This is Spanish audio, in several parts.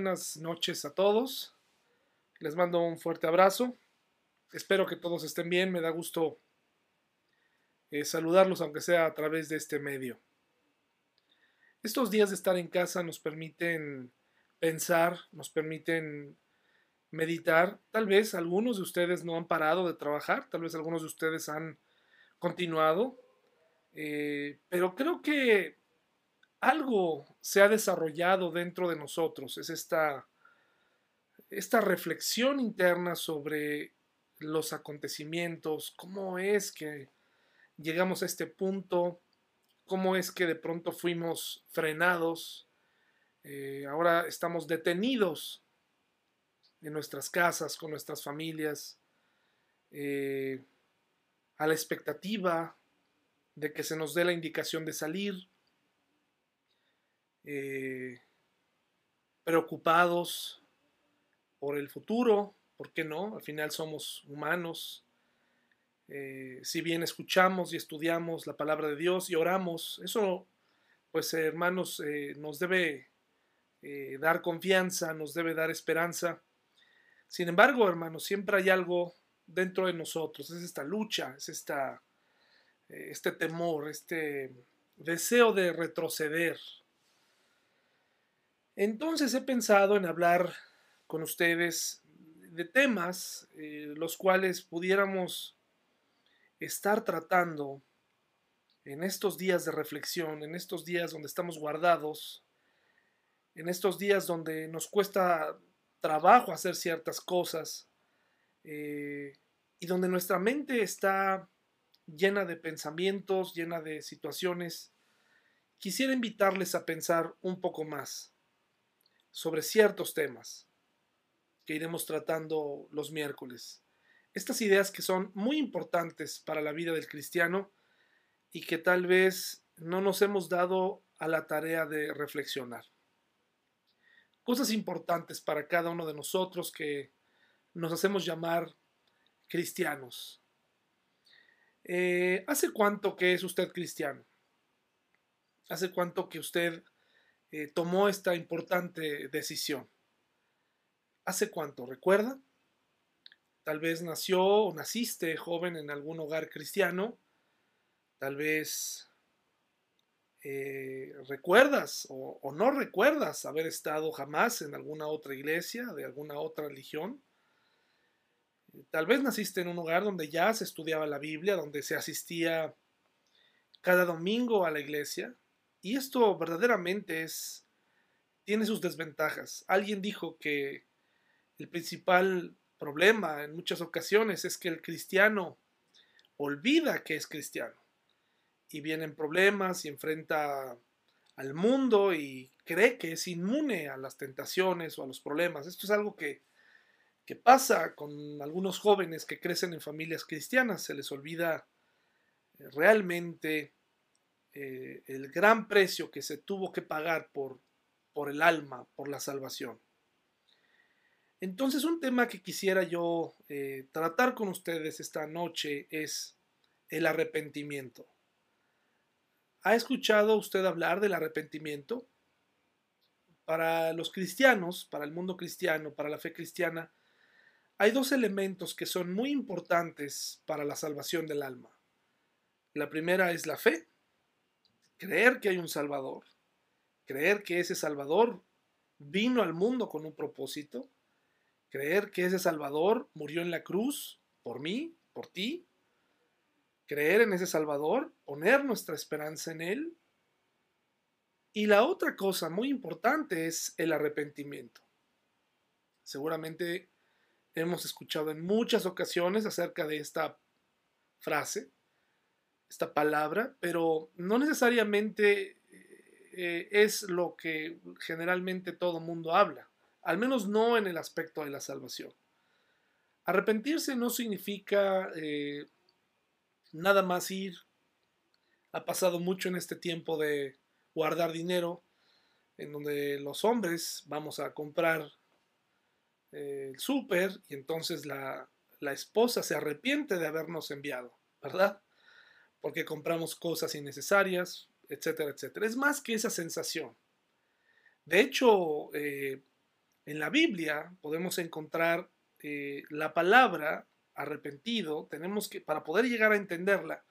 Buenas noches a todos. Les mando un fuerte abrazo. Espero que todos estén bien. Me da gusto eh, saludarlos, aunque sea a través de este medio. Estos días de estar en casa nos permiten pensar, nos permiten meditar. Tal vez algunos de ustedes no han parado de trabajar, tal vez algunos de ustedes han continuado, eh, pero creo que algo se ha desarrollado dentro de nosotros, es esta, esta reflexión interna sobre los acontecimientos, cómo es que llegamos a este punto, cómo es que de pronto fuimos frenados, eh, ahora estamos detenidos en nuestras casas, con nuestras familias, eh, a la expectativa de que se nos dé la indicación de salir, eh, preocupados por el futuro, ¿por qué no? Al final somos humanos. Eh, si bien escuchamos y estudiamos la palabra de Dios y oramos, eso, pues hermanos, eh, nos debe dar confianza, nos debe dar esperanza. Sin embargo, hermanos, siempre hay algo dentro de nosotros, es esta lucha, es esta, este temor, este deseo de retroceder, entonces he pensado en hablar con ustedes de temas eh, los cuales pudiéramos estar tratando en estos días de reflexión, en estos días donde estamos guardados, en estos días donde nos cuesta trabajo hacer ciertas cosas eh, y donde nuestra mente está llena de pensamientos, llena de situaciones, quisiera invitarles a pensar un poco más sobre ciertos temas que iremos tratando los miércoles. Estas ideas que son muy importantes para la vida del cristiano y que tal vez no nos hemos dado a la tarea de reflexionar. Cosas importantes para cada uno de nosotros que nos hacemos llamar cristianos. Eh, ¿Hace cuánto que es usted cristiano? ¿Hace cuánto que usted eh, tomó esta importante decisión. ¿Hace cuánto? ¿Recuerda? Tal vez nació o naciste joven en algún hogar cristiano. Tal vez eh, recuerdas o, o, no recuerdas haber estado jamás en alguna otra iglesia, de alguna otra religión. Tal vez naciste en un hogar donde ya se estudiaba la Biblia, donde se asistía cada domingo a la iglesia, y esto verdaderamente es, tiene sus desventajas. Alguien dijo que el principal problema en muchas ocasiones es que el cristiano olvida que es cristiano y vienen problemas y enfrenta al mundo y cree que es inmune a las tentaciones o a los problemas. Esto es algo que, que pasa con algunos jóvenes que crecen en familias cristianas. Se les olvida realmente eh, el gran precio que se tuvo que pagar por, por el alma, por la salvación. Entonces un tema que quisiera yo eh, tratar con ustedes esta noche es el arrepentimiento. ¿Ha escuchado usted hablar del arrepentimiento? Para los cristianos, para el mundo cristiano, para la fe cristiana, hay dos elementos que son muy importantes para la salvación del alma. La primera es la fe creer que hay un Salvador, creer que ese Salvador vino al mundo con un propósito, creer que ese Salvador murió en la cruz por mí, por ti, creer en ese Salvador, poner nuestra esperanza en Él. Y la otra cosa muy importante es el arrepentimiento. Seguramente hemos escuchado en muchas ocasiones acerca de esta frase, esta palabra, pero no necesariamente eh, es lo que generalmente todo mundo habla, al menos no en el aspecto de la salvación. Arrepentirse no significa eh, nada más ir. Ha pasado mucho en este tiempo de guardar dinero, en donde los hombres vamos a comprar eh, el súper y entonces la, la esposa se arrepiente de habernos enviado, ¿verdad? Porque compramos cosas innecesarias, etcétera, etcétera. Es más que esa sensación. De hecho, eh, En la Biblia podemos encontrar eh, la palabra arrepentido, tenemos que, para poder llegar a entenderla,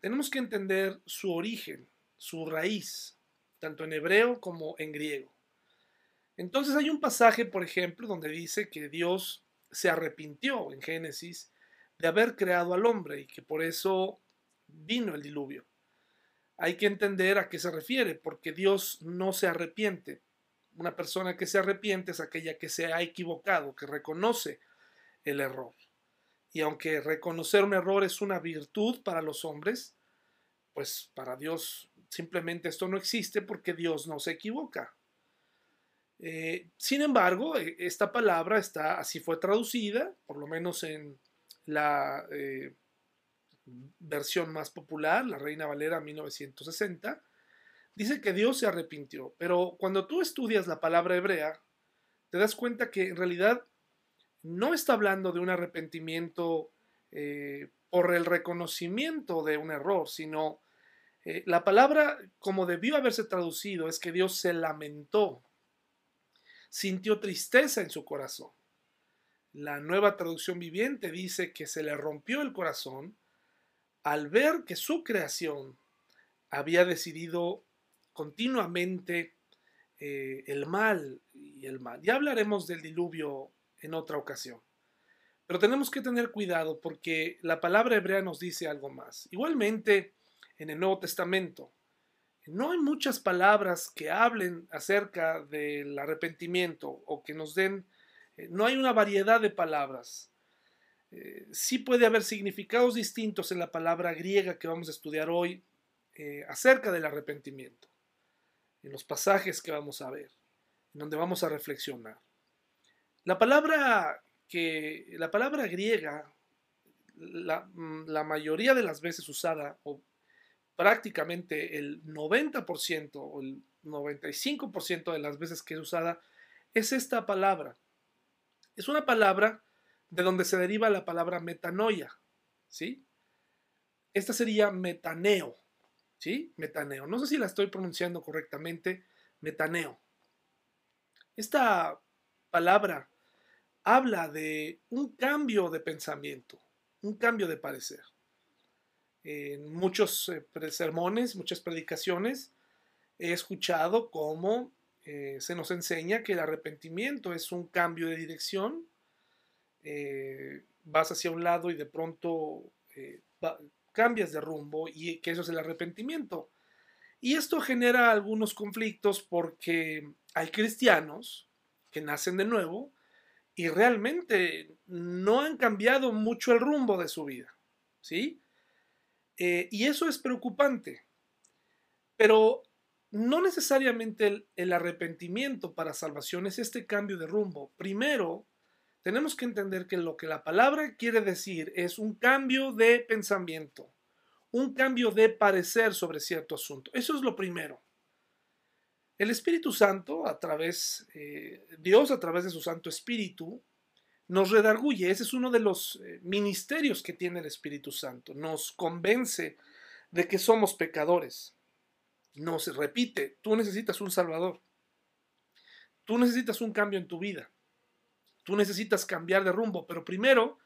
tenemos que entender su origen, su raíz, tanto en hebreo como en griego. Entonces hay un pasaje, por ejemplo, donde dice que Dios se arrepintió en Génesis de haber creado al hombre y que por eso vino el diluvio. Hay que entender a qué se refiere, porque Dios no se arrepiente. Una persona que se arrepiente es aquella que se ha equivocado, que reconoce el error. Y aunque reconocer un error es una virtud para los hombres, pues para Dios simplemente esto no existe porque Dios no se equivoca. Eh, sin embargo, e, esta palabra está así fue traducida, por lo menos en la eh, versión más popular, la Reina Valera 1960, dice que Dios se arrepintió. Pero cuando tú estudias la palabra hebrea, te das cuenta que en realidad no está hablando de un arrepentimiento eh, por el reconocimiento de un error, sino eh, la palabra como debió haberse traducido es que Dios se lamentó, sintió tristeza en su corazón. La nueva traducción viviente dice que se le rompió el corazón al ver que su creación había decidido continuamente eh, el mal y el mal. Ya hablaremos del diluvio en otra ocasión. Pero tenemos que tener cuidado porque la palabra hebrea nos dice algo más. Igualmente, en el Nuevo Testamento, no hay muchas palabras que hablen acerca del arrepentimiento o que nos den, eh, no hay una variedad de palabras. Eh, sí puede haber significados distintos en la palabra griega que vamos a estudiar hoy eh, acerca del arrepentimiento, en los pasajes que vamos a ver, en donde vamos a reflexionar. La palabra que la palabra griega, la, mm, la mayoría de las veces usada, o prácticamente el 90% o el 95% de las veces que es usada, es esta palabra. Es una palabra de donde se deriva la palabra metanoia, ¿sí? Esta sería metaneo, ¿sí? Metaneo. No sé si la estoy pronunciando correctamente, metaneo. Esta palabra habla de un cambio de pensamiento, un cambio de parecer. En muchos eh, sermones, muchas predicaciones, he escuchado cómo eh, se nos enseña que el arrepentimiento es un cambio de dirección. Eh, vas hacia un lado y de pronto cambias de rumbo y que eso es el arrepentimiento. Y esto genera algunos conflictos porque hay cristianos que nacen de nuevo y realmente no han cambiado mucho el rumbo de su vida, ¿sí? Eh, y eso es preocupante. Pero no necesariamente el, arrepentimiento para salvación es este cambio de rumbo. Primero, tenemos que entender que lo que la palabra quiere decir es un cambio de pensamiento, un cambio de parecer sobre cierto asunto. Eso es lo primero. El Espíritu Santo, a través, eh, Dios a través de su Santo Espíritu, nos redarguye. Ese es uno de los eh, ministerios que tiene el Espíritu Santo. Nos convence de que somos pecadores. Nos repite, tú necesitas un Salvador. Tú necesitas un cambio en tu vida. Tú necesitas cambiar de rumbo, pero primero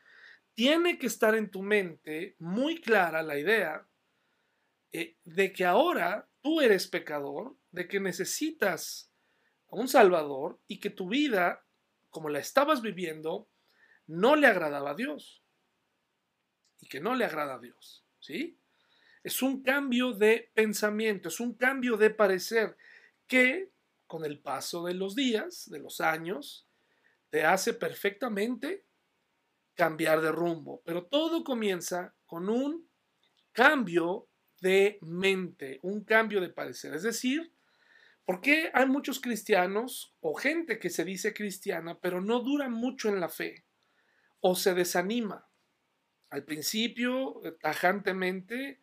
tiene que estar en tu mente muy clara la idea eh, de que ahora tú eres pecador, de que necesitas a un Salvador y que tu vida, como la estabas viviendo, no le agradaba a Dios. Y que no le agrada a Dios. ¿Sí? Es un cambio de pensamiento, es un cambio de parecer que con el paso de los días, de los años, te hace perfectamente cambiar de rumbo. Pero todo comienza con un cambio de mente, un cambio de parecer. Es decir, ¿por qué hay muchos cristianos o gente que se dice cristiana, pero no dura mucho en la fe o se desanima? Al principio, tajantemente,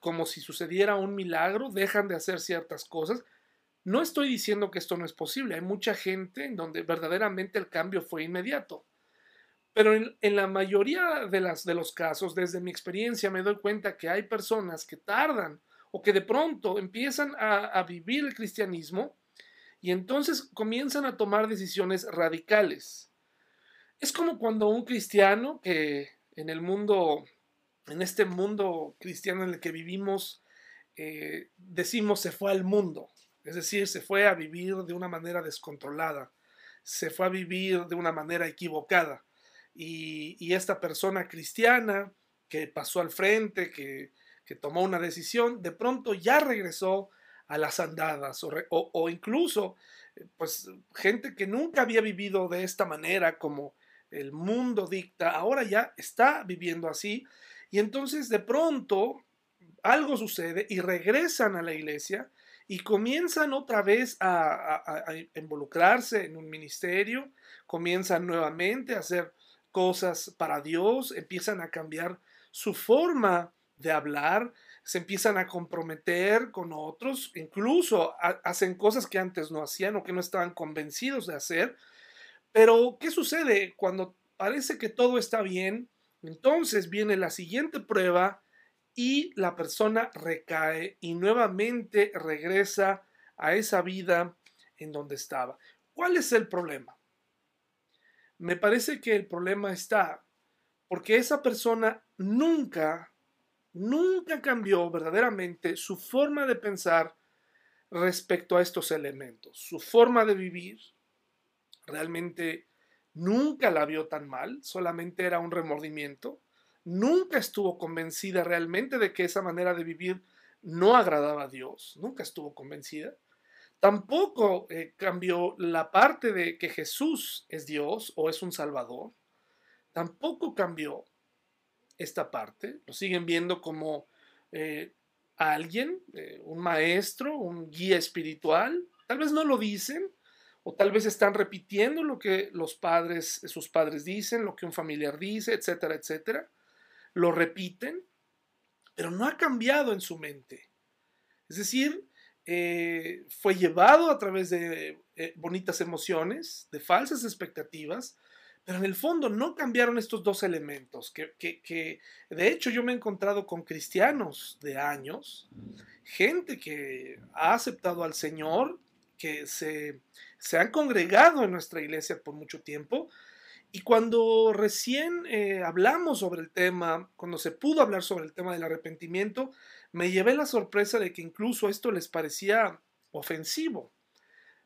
como si sucediera un milagro, dejan de hacer ciertas cosas. No estoy diciendo que esto no es posible. Hay mucha gente en donde verdaderamente el cambio fue inmediato. Pero en, la mayoría de, los casos, desde mi experiencia, me doy cuenta que hay personas que tardan o que de pronto empiezan a, vivir el cristianismo y entonces comienzan a tomar decisiones radicales. Es como cuando un cristiano que en el mundo, en este mundo cristiano en el que vivimos, eh, decimos se fue al mundo, es decir, se fue a vivir de una manera descontrolada, se fue a vivir de una manera equivocada. Y, esta persona cristiana que pasó al frente, que, tomó una decisión, de pronto ya regresó a las andadas o, o, incluso pues gente que nunca había vivido de esta manera como el mundo dicta, ahora ya está viviendo así y entonces de pronto algo sucede y regresan a la iglesia y comienzan otra vez a, involucrarse en un ministerio, comienzan nuevamente a hacer cosas para Dios, empiezan a cambiar su forma de hablar, se empiezan a comprometer con otros, incluso hacen cosas que antes no hacían o que no estaban convencidos de hacer. Pero, ¿qué sucede cuando parece que todo está bien? Entonces viene la siguiente prueba y la persona recae y nuevamente regresa a esa vida en donde estaba. ¿Cuál es el problema? Me parece que el problema está porque esa persona nunca, nunca cambió verdaderamente su forma de pensar respecto a estos elementos. Su forma de vivir realmente nunca la vio tan mal, solamente era un remordimiento nunca estuvo convencida realmente de que esa manera de vivir no agradaba a Dios, nunca estuvo convencida. Tampoco eh, cambió la parte de que Jesús es Dios o es un Salvador. Tampoco cambió esta parte. Lo siguen viendo como eh, alguien, eh, un maestro, un guía espiritual. Tal vez no lo dicen, o tal vez están repitiendo lo que los padres, sus padres dicen, lo que un familiar dice, etcétera, etcétera lo repiten, pero no ha cambiado en su mente. Es decir, eh, fue llevado a través de eh, bonitas emociones, de falsas expectativas, pero en el fondo no cambiaron estos dos elementos, que, que, de hecho yo me he encontrado con cristianos de años, gente que ha aceptado al Señor, que se, se han congregado en nuestra iglesia por mucho tiempo, y cuando recién eh, hablamos sobre el tema, cuando se pudo hablar sobre el tema del arrepentimiento, me llevé la sorpresa de que incluso esto les parecía ofensivo,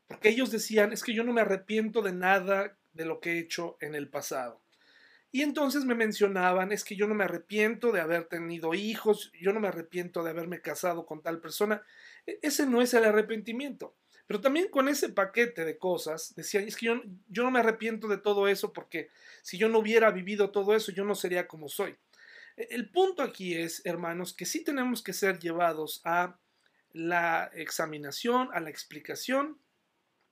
porque ellos decían, es que yo no me arrepiento de nada de lo que he hecho en el pasado. Y entonces me mencionaban, es que yo no me arrepiento de haber tenido hijos, yo no me arrepiento de haberme casado con tal persona. E-, ese no es el arrepentimiento. Pero también con ese paquete de cosas, decía, es que yo, yo no me arrepiento de todo eso porque si yo no hubiera vivido todo eso, yo no sería como soy. E, el punto aquí es, hermanos, que sí tenemos que ser llevados a la examinación, a la explicación,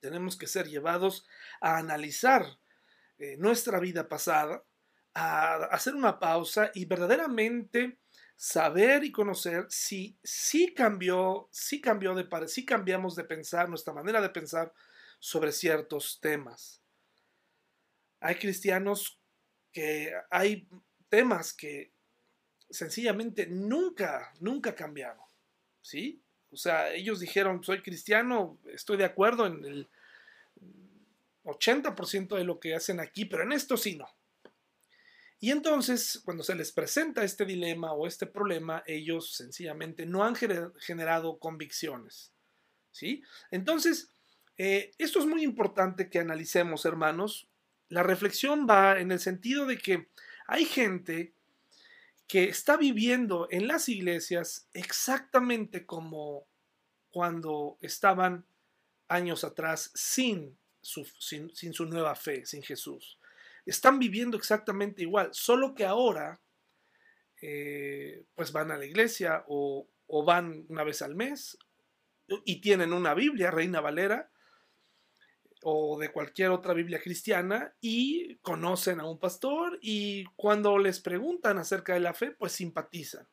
tenemos que ser llevados a analizar eh, nuestra vida pasada, a hacer una pausa y verdaderamente saber y conocer si cambió, si cambió de si cambiamos de pensar, nuestra manera de pensar sobre ciertos temas. Hay cristianos que hay temas que sencillamente nunca, nunca cambiaron. ¿Sí? O sea, ellos dijeron, soy cristiano, estoy de acuerdo en el 80% de lo que hacen aquí, pero en esto sí no. Y entonces, cuando se les presenta este dilema o este problema, ellos sencillamente no han generado convicciones. ¿sí? Entonces, eh, esto es muy importante que analicemos, hermanos. La reflexión va en el sentido de que hay gente que está viviendo en las iglesias exactamente como cuando estaban años atrás sin su, sin su nueva fe, sin Jesús están viviendo exactamente igual, solo que ahora eh, pues van a la iglesia o, van una vez al mes y tienen una Biblia, Reina Valera, o de cualquier otra Biblia cristiana y conocen a un pastor y cuando les preguntan acerca de la fe, pues simpatizan.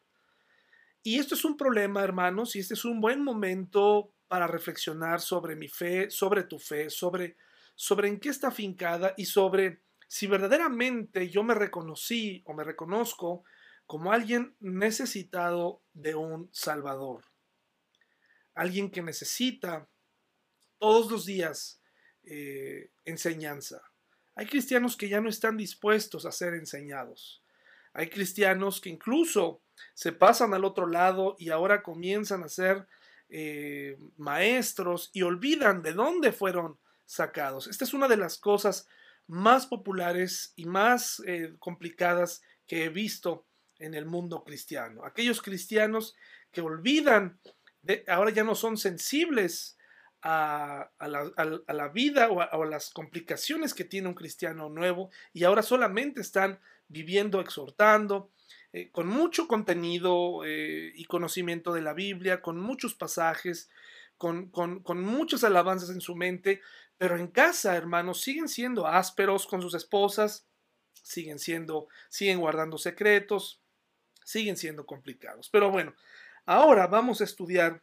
Y esto es un problema, hermanos, y este es un buen momento para reflexionar sobre mi fe, sobre tu fe, sobre, sobre en qué está fincada y sobre si verdaderamente yo me reconocí o me reconozco como alguien necesitado de un Salvador, alguien que necesita todos los días eh, enseñanza. Hay cristianos que ya no están dispuestos a ser enseñados. Hay cristianos que incluso se pasan al otro lado y ahora comienzan a ser eh, maestros y olvidan de dónde fueron sacados. Esta es una de las cosas más populares y más eh, complicadas que he visto en el mundo cristiano. Aquellos cristianos que olvidan, ahora ya no son sensibles a, la, vida o a, las complicaciones que tiene un cristiano nuevo y ahora solamente están viviendo, exhortando, eh, con mucho contenido eh, y conocimiento de la Biblia, con muchos pasajes, con muchas alabanzas en su mente, pero en casa, hermanos, siguen siendo ásperos con sus esposas, siguen siendo, siguen guardando secretos, siguen siendo complicados. Pero bueno, ahora vamos a estudiar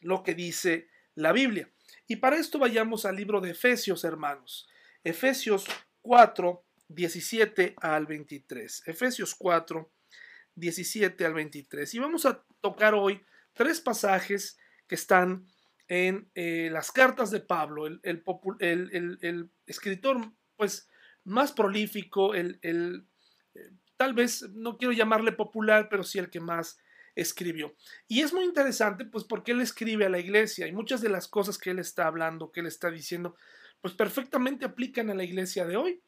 lo que dice la Biblia. Y para esto vayamos al libro de Efesios, hermanos. Efesios 4, 17 al 23. Efesios 4, 17 al 23. Y vamos a tocar hoy tres pasajes que están en eh, las cartas de Pablo, el, el, escritor pues más prolífico, el, eh, tal vez no quiero llamarle popular, pero sí el que más escribió. Y es muy interesante, pues, porque él escribe a la iglesia y muchas de las cosas que él está hablando, que él está diciendo, pues perfectamente aplican a la iglesia de hoy.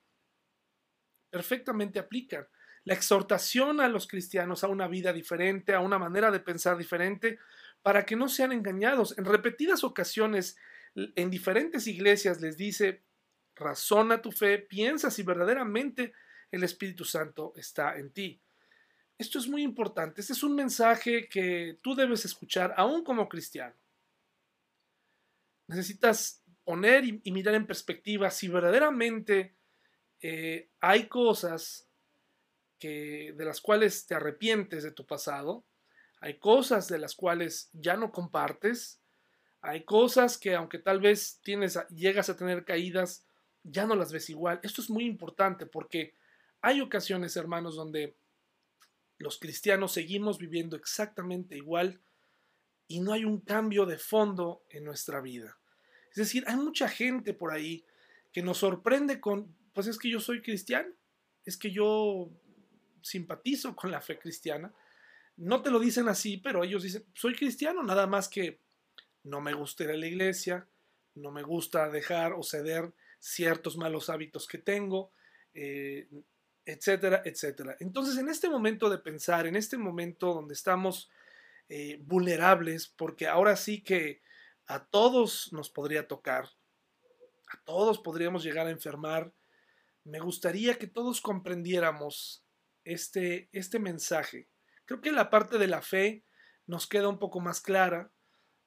Perfectamente aplican. La exhortación a los cristianos a una vida diferente, a una manera de pensar diferente, para que no sean engañados. En repetidas ocasiones, en diferentes iglesias les dice, razona tu fe, piensa si verdaderamente el Espíritu Santo está en ti. Esto es muy importante. Este es un mensaje que tú debes escuchar aún como cristiano. Necesitas poner y, mirar en perspectiva si verdaderamente eh, hay cosas que, de las cuales te arrepientes de tu pasado, hay cosas de las cuales ya no compartes, hay cosas que aunque tal vez tienes, llegas a tener caídas, ya no las ves igual. Esto es muy importante porque hay ocasiones, hermanos, donde los cristianos seguimos viviendo exactamente igual y no hay un cambio de fondo en nuestra vida. Es decir, hay mucha gente por ahí que nos sorprende con, pues es que yo soy cristiano, es que yo simpatizo con la fe cristiana. No te lo dicen así, pero ellos dicen, soy cristiano, nada más que no me gusta ir a la iglesia, no me gusta dejar o ceder ciertos malos hábitos que tengo, eh, etcétera, etcétera. Entonces, en este momento de pensar, en este momento donde estamos eh, vulnerables, porque ahora sí que a todos nos podría tocar, a todos podríamos llegar a enfermar, me gustaría que todos comprendiéramos este, este mensaje. Creo que la parte de la fe nos queda un poco más clara,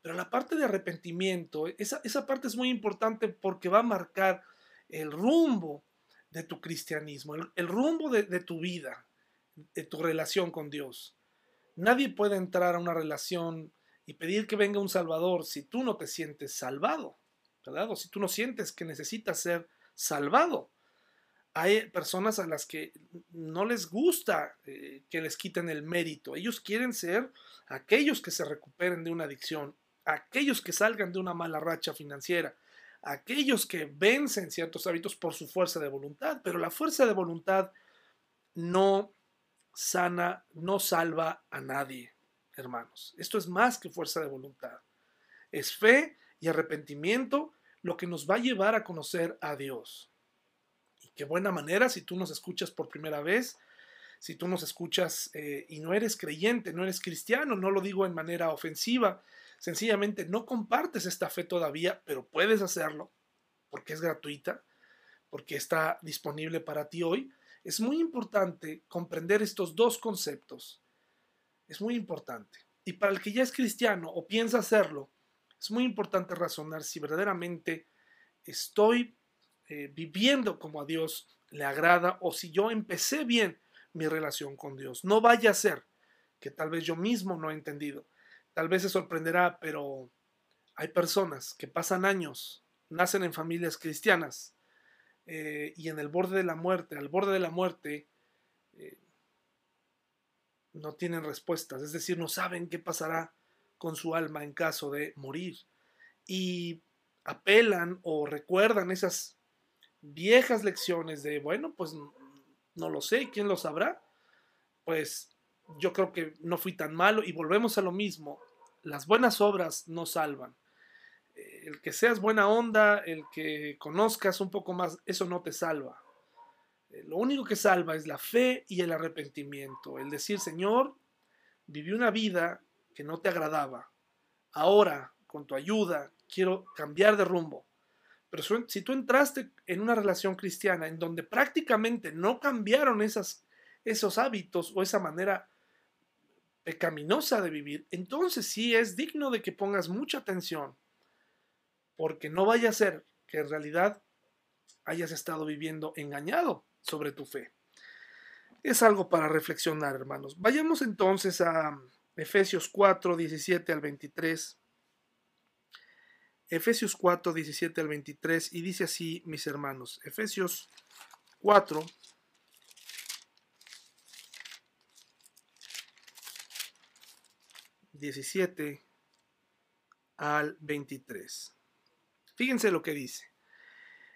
pero la parte de arrepentimiento, esa, esa parte es muy importante porque va a marcar el rumbo de tu cristianismo, el, rumbo de, tu vida, de tu relación con Dios. Nadie puede entrar a una relación y pedir que venga un Salvador si tú no te sientes salvado, ¿verdad? O si tú no sientes que necesitas ser salvado. Hay personas a las que no les gusta eh, que les quiten el mérito. Ellos quieren ser aquellos que se recuperen de una adicción, aquellos que salgan de una mala racha financiera, aquellos que vencen ciertos hábitos por su fuerza de voluntad, pero la fuerza de voluntad no sana, no salva a nadie, hermanos. Esto es más que fuerza de voluntad. Es fe y arrepentimiento lo que nos va a llevar a conocer a Dios. Qué buena manera si tú nos escuchas por primera vez, si tú nos escuchas eh, y no eres creyente, no eres cristiano, no lo digo en manera ofensiva, sencillamente no compartes esta fe todavía, pero puedes hacerlo porque es gratuita, porque está disponible para ti hoy, es muy importante comprender estos dos conceptos. Es muy importante. Y para el que ya es cristiano o piensa hacerlo, es muy importante razonar si verdaderamente estoy eh, viviendo como a Dios le agrada o si yo empecé bien mi relación con Dios. No vaya a ser que tal vez yo mismo no he entendido Tal vez se sorprenderá, pero hay personas que pasan años, nacen en familias cristianas eh, y en el borde de la muerte, al borde de la muerte, eh, no tienen respuestas, es decir, no saben qué pasará con su alma en caso de morir. Y apelan o recuerdan esas viejas lecciones de, bueno, pues no lo sé, ¿quién lo sabrá? Pues yo creo que no fui tan malo y volvemos a lo mismo, las buenas obras no salvan. Eh, el que seas buena onda, el que conozcas un poco más, eso no te salva. Eh, lo único que salva es la fe y el arrepentimiento, el decir, Señor, viví una vida que no te agradaba. Ahora, con tu ayuda, quiero cambiar de rumbo. Pero si tú entraste en una relación cristiana en donde prácticamente no cambiaron esos hábitos o esa manera pecaminosa de vivir, entonces sí es digno de que pongas mucha atención, porque no vaya a ser que en realidad hayas estado viviendo engañado sobre tu fe. Es algo para reflexionar, hermanos. Vayamos entonces a Efesios 4, 17 al 23. Efesios 4, 17 al 23, y dice así, mis hermanos, Efesios 4, ...17 al 23. Fíjense lo que dice.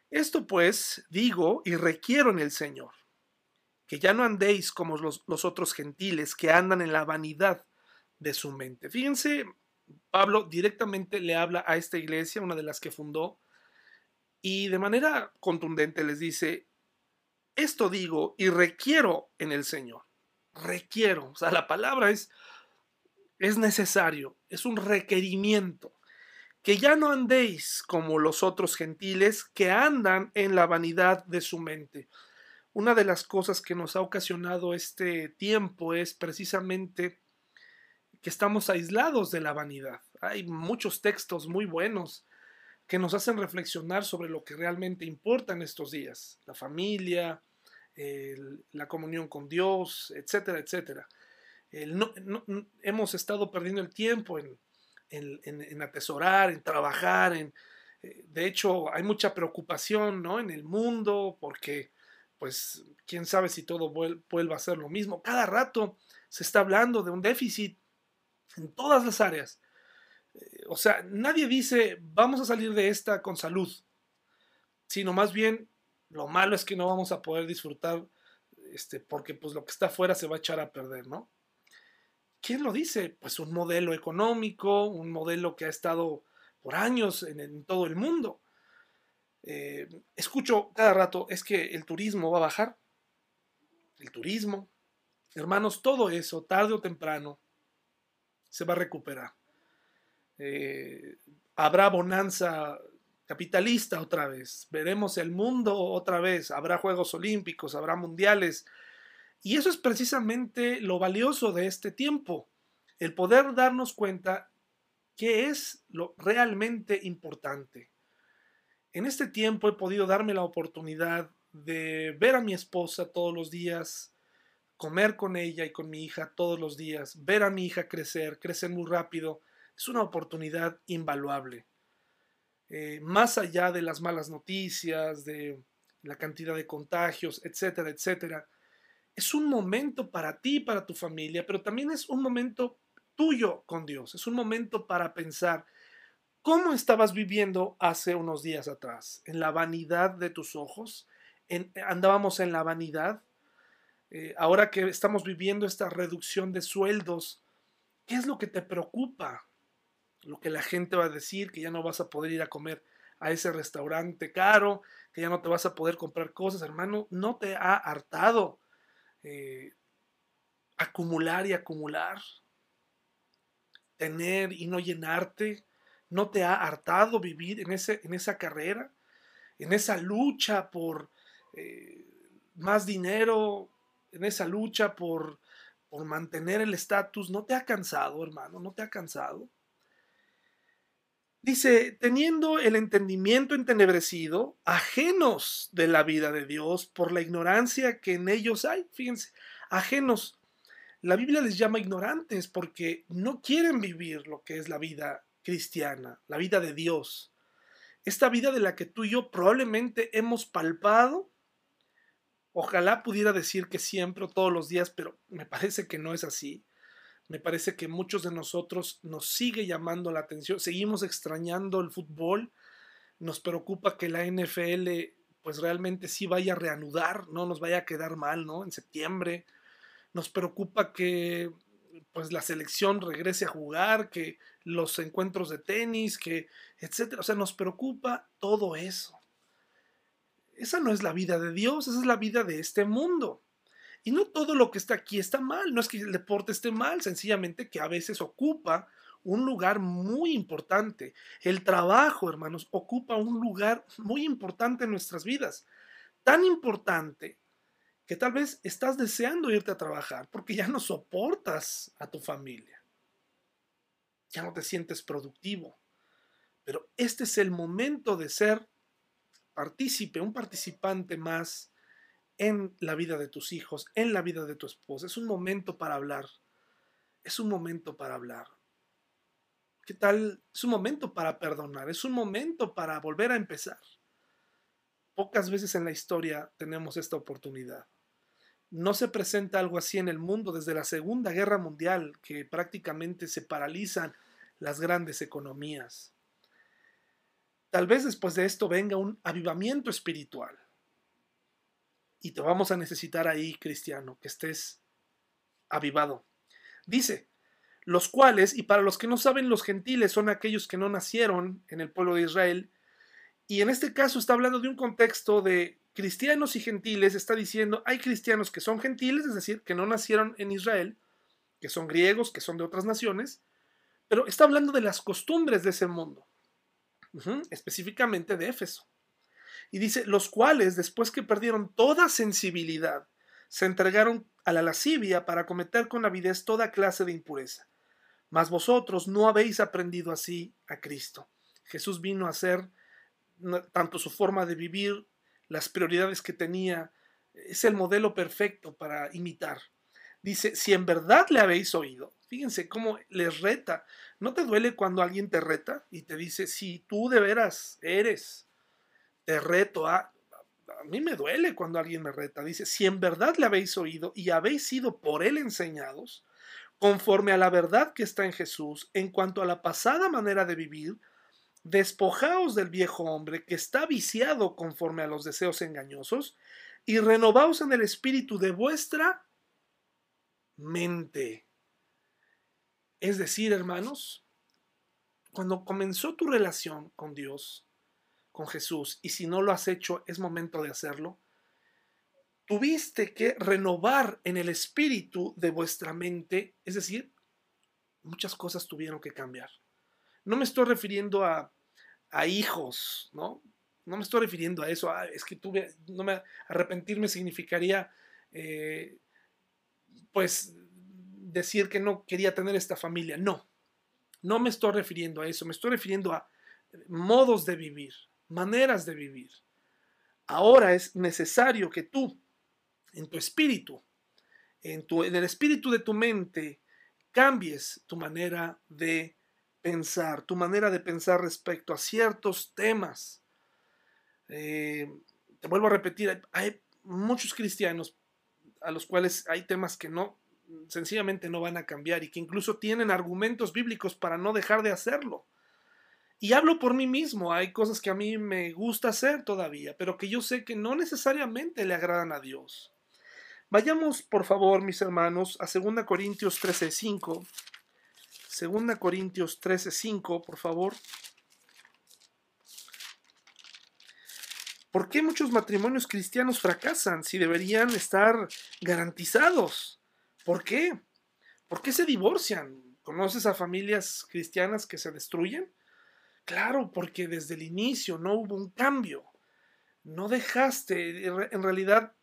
Esto pues digo y requiero en el Señor, que ya no andéis como los, los otros gentiles que andan en la vanidad de su mente. Fíjense Pablo directamente le habla a esta iglesia, una de las que fundó, y de manera contundente les dice, esto digo y requiero en el Señor. Requiero, o sea, la palabra es, es necesario, es un requerimiento. Que ya no andéis como los otros gentiles que andan en la vanidad de su mente. Una de las cosas que nos ha ocasionado este tiempo es precisamente que estamos aislados de la vanidad. Hay muchos textos muy buenos que nos hacen reflexionar sobre lo que realmente importa en estos días, la familia, la comunión con Dios, etcétera, etcétera. hemos estado perdiendo el tiempo en, en, atesorar, en trabajar, en, eh, de hecho hay mucha preocupación ¿no? en el mundo porque pues quién sabe si todo vuelva a ser lo mismo. Cada rato se está hablando de un déficit en todas las áreas. Eh, o sea, nadie dice, vamos a salir de esta con salud, sino más bien, lo malo es que no vamos a poder disfrutar, este, porque pues lo que está afuera se va a echar a perder, ¿no? ¿Quién lo dice? Pues un modelo económico, un modelo que ha estado por años en, todo el mundo. Eh, escucho cada rato, es que el turismo va a bajar. El turismo. Hermanos, todo eso, tarde o temprano, se va a recuperar. Eh, habrá bonanza capitalista otra vez, veremos el mundo otra vez, habrá Juegos Olímpicos, habrá mundiales. Y eso es precisamente lo valioso de este tiempo, el poder darnos cuenta qué es lo realmente importante. En este tiempo he podido darme la oportunidad de ver a mi esposa todos los días, comer con ella y con mi hija todos los días, ver a mi hija crecer, crecer muy rápido, es una oportunidad invaluable. Eh, más allá de las malas noticias, de la cantidad de contagios, etcétera, etcétera, es un momento para ti, para tu familia, pero también es un momento tuyo con Dios, es un momento para pensar cómo estabas viviendo hace unos días atrás, en la vanidad de tus ojos, andábamos en la vanidad, eh, ahora que estamos viviendo esta reducción de sueldos, ¿qué es lo que te preocupa? Lo que la gente va a decir, que ya no vas a poder ir a comer a ese restaurante caro, que ya no te vas a poder comprar cosas, hermano, no te ha hartado eh, acumular y acumular, tener y no llenarte, no te ha hartado vivir en, ese, en esa carrera, en esa lucha por eh, más dinero, en esa lucha por, por mantener el estatus, ¿no te ha cansado, hermano? ¿No te ha cansado? Dice, teniendo el entendimiento entenebrecido, ajenos de la vida de Dios por la ignorancia que en ellos hay. Fíjense, ajenos. La Biblia les llama ignorantes porque no quieren vivir lo que es la vida cristiana, la vida de Dios. Esta vida de la que tú y yo probablemente hemos palpado Ojalá pudiera decir que siempre o todos los días, pero me parece que no es así. Me parece que muchos de nosotros nos sigue llamando la atención, seguimos extrañando el fútbol, nos preocupa que la NFL pues realmente sí vaya a reanudar, no nos vaya a quedar mal, ¿no? En septiembre. Nos preocupa que pues la selección regrese a jugar, que los encuentros de tenis, que etcétera, o sea, nos preocupa todo eso. Esa no es la vida de Dios, esa es la vida de este mundo. Y no todo lo que está aquí está mal, no es que el deporte esté mal, sencillamente que a veces ocupa un lugar muy importante. El trabajo, hermanos, ocupa un lugar muy importante en nuestras vidas. Tan importante que tal vez estás deseando irte a trabajar porque ya no soportas a tu familia. Ya no te sientes productivo. Pero este es el momento de ser partícipe, un participante más en la vida de tus hijos, en la vida de tu esposa. Es un momento para hablar. Es un momento para hablar. ¿Qué tal? Es un momento para perdonar, es un momento para volver a empezar. Pocas veces en la historia tenemos esta oportunidad. No se presenta algo así en el mundo desde la Segunda Guerra Mundial, que prácticamente se paralizan las grandes economías. Tal vez después de esto venga un avivamiento espiritual. Y te vamos a necesitar ahí, cristiano, que estés avivado. Dice, los cuales, y para los que no saben, los gentiles son aquellos que no nacieron en el pueblo de Israel, y en este caso está hablando de un contexto de cristianos y gentiles, está diciendo, hay cristianos que son gentiles, es decir, que no nacieron en Israel, que son griegos, que son de otras naciones, pero está hablando de las costumbres de ese mundo, específicamente de Éfeso. Y dice, los cuales, después que perdieron toda sensibilidad, se entregaron a la lascivia para cometer con avidez toda clase de impureza mas vosotros no habéis aprendido así a Cristo. Jesús vino a ser tanto su forma de vivir, las prioridades que tenía, es el modelo perfecto para imitar. Dice, si en verdad le habéis oído, fíjense cómo les reta. ¿No te duele cuando alguien te reta y te dice, si tú de veras eres, te reto a... A mí me duele cuando alguien me reta. Dice, si en verdad le habéis oído y habéis sido por él enseñados, conforme a la verdad que está en Jesús en cuanto a la pasada manera de vivir, despojaos del viejo hombre que está viciado conforme a los deseos engañosos y renovaos en el espíritu de vuestra mente. Es decir, hermanos, cuando comenzó tu relación con Dios, con Jesús, y si no lo has hecho, es momento de hacerlo, tuviste que renovar en el espíritu de vuestra mente, es decir, muchas cosas tuvieron que cambiar. No me estoy refiriendo a, hijos, ¿no? No me estoy refiriendo a eso, es que tuve, no me, arrepentirme significaría, eh, pues, decir que no quería tener esta familia. No, no me estoy refiriendo a eso, me estoy refiriendo a modos de vivir, maneras de vivir. Ahora es necesario que tú en tu espíritu, en, tu, el espíritu de tu mente, cambies tu manera de pensar, tu manera de pensar respecto a ciertos temas. Eh, te vuelvo a repetir, hay, muchos cristianos a los cuales hay temas que no, sencillamente no van a cambiar y que incluso tienen argumentos bíblicos para no dejar de hacerlo. Y hablo por mí mismo, hay cosas que a mí me gusta hacer todavía, pero que yo sé que no necesariamente le agradan a Dios. Vayamos, por favor, mis hermanos, a 2 Corintios 13:5. 2 Corintios 13:5, por favor. ¿Por qué muchos matrimonios cristianos fracasan si deberían estar garantizados? ¿Por qué? ¿Por qué se divorcian? ¿Conoces a familias cristianas que se destruyen? Claro, porque desde el inicio no hubo un cambio. No dejaste, en realidad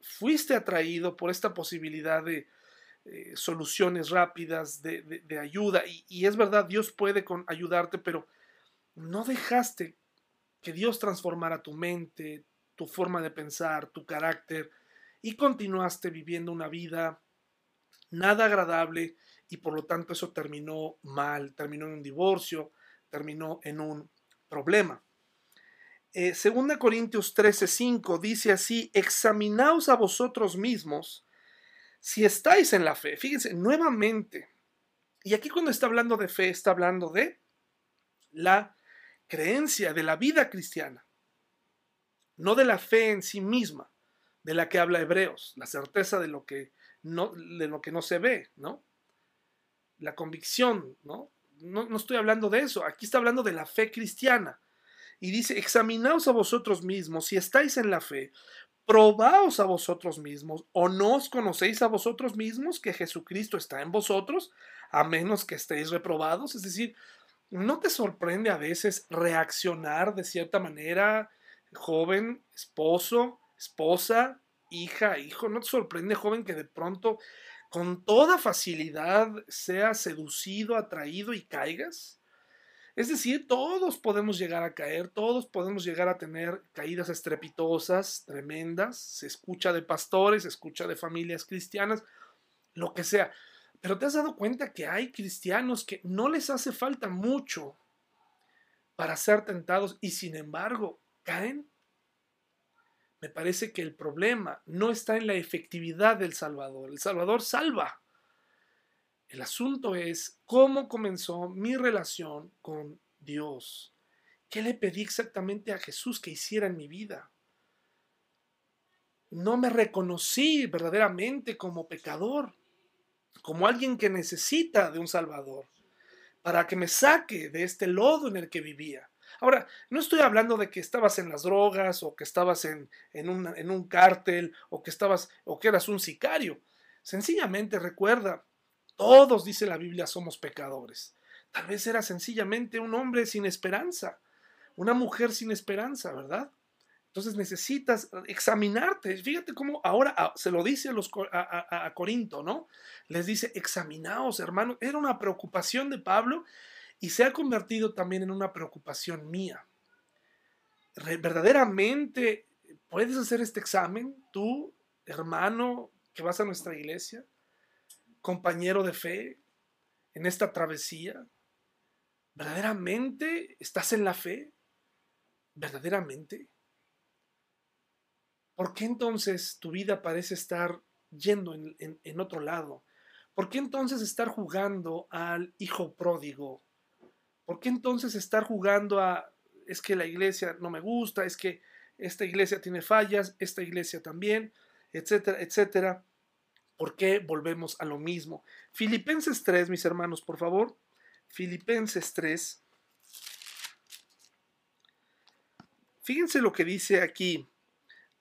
fuiste atraído por esta posibilidad de eh, soluciones rápidas, de, ayuda, y, es verdad, Dios puede con, ayudarte, pero no dejaste que Dios transformara tu mente, tu forma de pensar, tu carácter, y continuaste viviendo una vida nada agradable, y por lo tanto eso terminó mal, terminó en un divorcio, terminó en un problema. Eh, segunda Corintios 13:5 dice así, examinaos a vosotros mismos si estáis en la fe. Fíjense, nuevamente, y aquí cuando está hablando de fe, está hablando de la creencia, de la vida cristiana, no de la fe en sí misma, de la que habla Hebreos, la certeza de lo que no, de lo que no se ve, ¿no? La convicción, ¿no? ¿no? No estoy hablando de eso, aquí está hablando de la fe cristiana. Y dice, examinaos a vosotros mismos si estáis en la fe, probaos a vosotros mismos, o no os conocéis a vosotros mismos que Jesucristo está en vosotros, a menos que estéis reprobados. Es decir, ¿no te sorprende a veces reaccionar de cierta manera, joven, esposo, esposa, hija, hijo? ¿No te sorprende, joven, que de pronto con toda facilidad seas seducido, atraído y caigas? Es decir, todos podemos llegar a caer, todos podemos llegar a tener caídas estrepitosas, tremendas, se escucha de pastores, se escucha de familias cristianas, lo que sea. Pero te has dado cuenta que hay cristianos que no les hace falta mucho para ser tentados y sin embargo caen. Me parece que el problema no está en la efectividad del Salvador. El Salvador salva. El asunto es cómo comenzó mi relación con Dios. ¿Qué le pedí exactamente a Jesús que hiciera en mi vida? No me reconocí verdaderamente como pecador, como alguien que necesita de un Salvador, para que me saque de este lodo en el que vivía. Ahora, no estoy hablando de que estabas en las drogas o que estabas en, en, un, en un cártel o que estabas o que eras un sicario. Sencillamente recuerda todos, dice la Biblia, somos pecadores. Tal vez era sencillamente un hombre sin esperanza, una mujer sin esperanza, ¿verdad? Entonces necesitas examinarte. Fíjate cómo ahora ah, se lo dice a, los, a, Corinto, ¿no? Les dice, examinaos, hermanos. Era una preocupación de Pablo y se ha convertido también en una preocupación mía. ¿Verdaderamente puedes hacer este examen, tú, hermano, que vas a nuestra iglesia? compañero de fe en esta travesía? ¿Verdaderamente estás en la fe? ¿Verdaderamente? ¿Por qué entonces tu vida parece estar yendo en, otro lado? ¿Por qué entonces estar jugando al hijo pródigo? ¿Por qué entonces estar jugando a es que la iglesia no me gusta, es que esta iglesia tiene fallas, esta iglesia también, etcétera, etcétera? ¿Por qué volvemos a lo mismo? Filipenses 3, mis hermanos, por favor. Filipenses 3. Fíjense lo que dice aquí,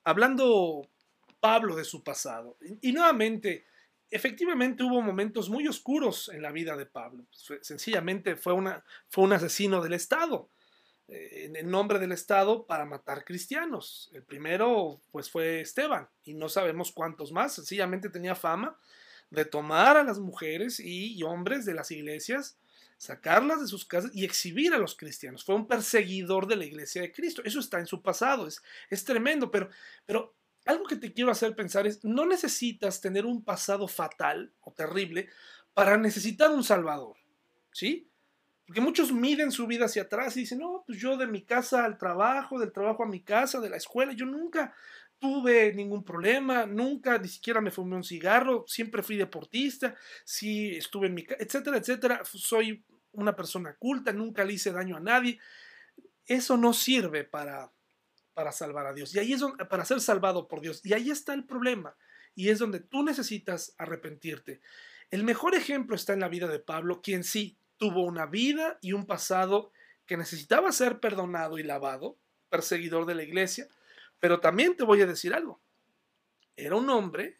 hablando Pablo de su pasado. Y, nuevamente, efectivamente hubo momentos muy oscuros en la vida de Pablo. Sencillamente fue, una, fue un asesino del Estado. Eh, en el nombre del Estado para matar cristianos. El primero pues fue Esteban y no sabemos cuántos más, sencillamente tenía fama de tomar a las mujeres y hombres de las iglesias, sacarlas de sus casas y exhibir a los cristianos. Fue un perseguidor de la iglesia de Cristo. Eso está en su pasado, es, es tremendo, pero, pero algo que te quiero hacer pensar es, no necesitas tener un pasado fatal o terrible para necesitar un Salvador. ¿Sí? Porque muchos miden su vida hacia atrás y dicen, no, pues yo de mi casa al trabajo, del trabajo a mi casa, de la escuela, yo nunca tuve ningún problema, nunca ni siquiera me fumé un cigarro, siempre fui deportista, sí estuve en mi casa, etcétera, etcétera. Soy una persona culta, nunca le hice daño a nadie. Eso no sirve para, para salvar a Dios. Y ahí es para ser salvado por Dios. Y ahí está el problema. Y es donde tú necesitas arrepentirte. El mejor ejemplo está en la vida de Pablo, quien sí tuvo una vida y un pasado que necesitaba ser perdonado y lavado, perseguidor de la iglesia, pero también te voy a decir algo. Era un hombre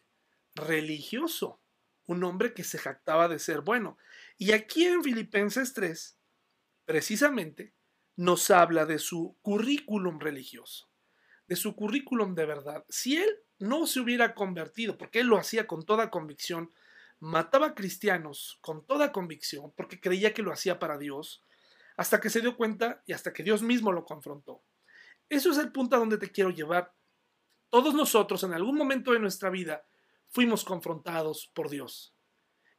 religioso, un hombre que se jactaba de ser bueno. Y aquí en Filipenses 3, precisamente, nos habla de su currículum religioso, de su currículum de verdad. Si él no se hubiera convertido, porque él lo hacía con toda convicción, mataba cristianos con toda convicción porque creía que lo hacía para Dios, hasta que se dio cuenta y hasta que Dios mismo lo confrontó. Eso es el punto a donde te quiero llevar. Todos nosotros en algún momento de nuestra vida fuimos confrontados por Dios.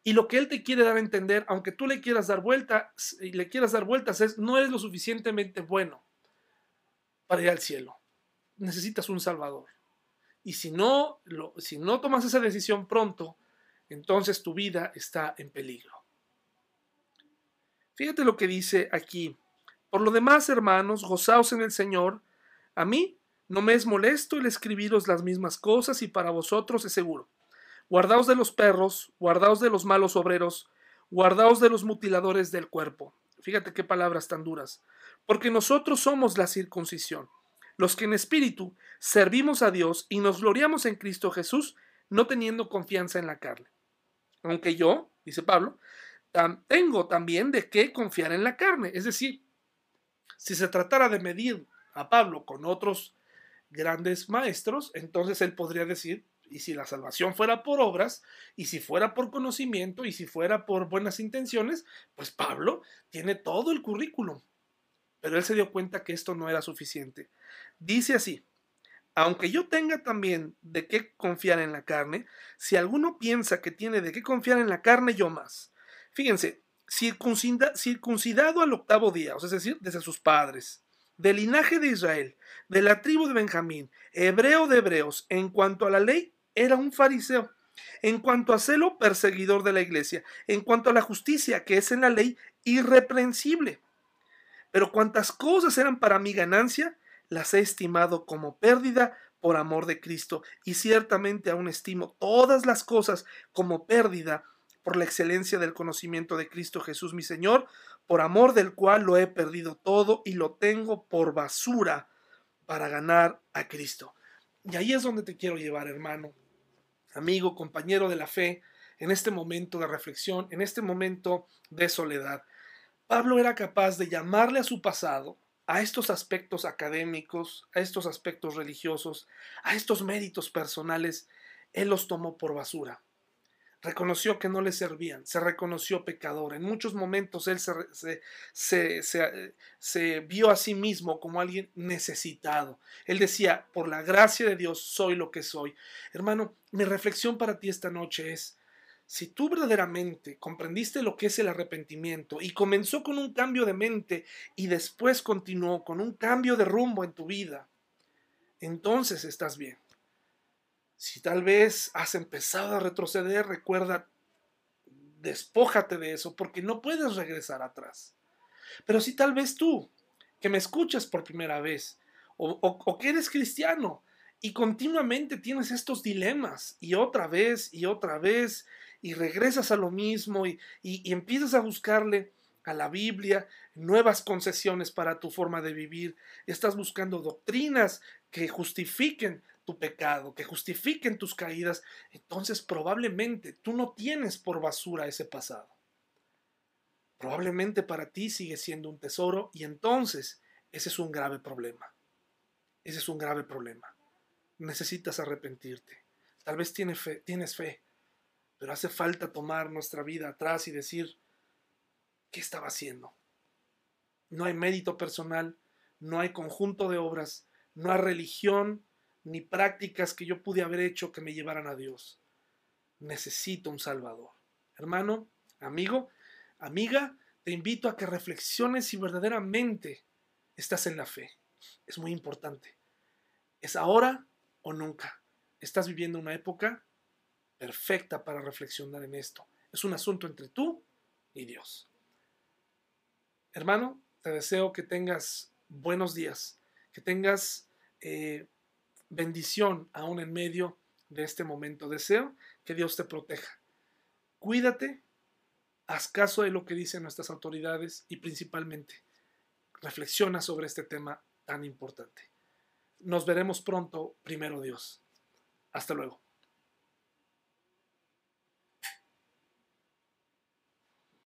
Y lo que Él te quiere dar a entender, aunque tú le quieras dar vueltas y le quieras dar vueltas, es no eres lo suficientemente bueno para ir al cielo. Necesitas un Salvador. Y si no, si no tomas esa decisión pronto, entonces tu vida está en peligro. Fíjate lo que dice aquí Por lo demás, hermanos, gozaos en el Señor. A mí no me es molesto el escribiros las mismas cosas y para vosotros es seguro. Guardaos de los perros, guardaos de los malos obreros, guardaos de los mutiladores del cuerpo. Fíjate qué palabras tan duras. Porque nosotros somos la circuncisión, los que en espíritu servimos a Dios y nos gloriamos en Cristo Jesús, no teniendo confianza en la carne. Aunque yo, dice Pablo, tengo también de qué confiar en la carne. Es decir, si se tratara de medir a Pablo con otros grandes maestros, entonces él podría decir, y si la salvación fuera por obras, y si fuera por conocimiento, y si fuera por buenas intenciones, pues Pablo tiene todo el currículum. Pero él se dio cuenta que esto no era suficiente. Dice así, aunque yo tenga también de qué confiar en la carne, si alguno piensa que tiene de qué confiar en la carne, yo más. Fíjense, circuncidado al octavo día, es decir, desde sus padres, del linaje de Israel, de la tribu de Benjamín, hebreo de hebreos, en cuanto a la ley, era un fariseo. En cuanto a celo, perseguidor de la iglesia. En cuanto a la justicia, que es en la ley, irreprensible. Pero cuantas cosas eran para mi ganancia, las he estimado como pérdida por amor de Cristo, y ciertamente aún estimo todas las cosas como pérdida por la excelencia del conocimiento de Cristo Jesús mi Señor, por amor del cual lo he perdido todo y lo tengo por basura para ganar a Cristo. Y ahí es donde te quiero llevar, hermano, amigo, compañero de la fe, en este momento de reflexión, en este momento de soledad. Pablo era capaz de llamarle a su pasado a estos aspectos académicos, a estos aspectos religiosos, a estos méritos personales, él los tomó por basura. Reconoció que no le servían, se reconoció pecador. En muchos momentos él se, se, se, vio a sí mismo como alguien necesitado. Él decía, por la gracia de Dios soy lo que soy. Hermano, mi reflexión para ti esta noche es, si tú verdaderamente comprendiste lo que es el arrepentimiento y comenzó con un cambio de mente y después continuó con un cambio de rumbo en tu vida, entonces estás bien. Si tal vez has empezado a retroceder, recuerda, despójate de eso porque no puedes regresar atrás. Pero si tal vez tú, que me escuchas por primera vez, o, o que eres cristiano, y continuamente tienes estos dilemas y otra vez y otra vez y regresas a lo mismo y, empiezas a buscarle a la Biblia nuevas concesiones para tu forma de vivir. Estás buscando doctrinas que justifiquen tu pecado, que justifiquen tus caídas. Entonces probablemente tú no tienes por basura ese pasado. Probablemente para ti sigue siendo un tesoro y entonces ese es un grave problema. Ese es un grave problema. Necesitas arrepentirte. Tal vez tienes fe, tienes fe pero hace falta tomar nuestra vida atrás y decir, ¿qué estaba haciendo? No hay mérito personal, no hay conjunto de obras, no hay religión ni prácticas que yo pude haber hecho que me llevaran a Dios. Necesito un Salvador. Hermano, amigo, amiga, te invito a que reflexiones si verdaderamente estás en la fe. Es muy importante. ¿Es ahora o nunca? ¿Estás viviendo una época perfecta para reflexionar en esto. Es un asunto entre tú y Dios. Hermano, te deseo que tengas buenos días, que tengas eh, bendición aún en medio de este momento. Deseo que Dios te proteja. Cuídate, haz caso de lo que dicen nuestras autoridades y principalmente reflexiona sobre este tema tan importante. Nos veremos pronto, primero Dios. Hasta luego.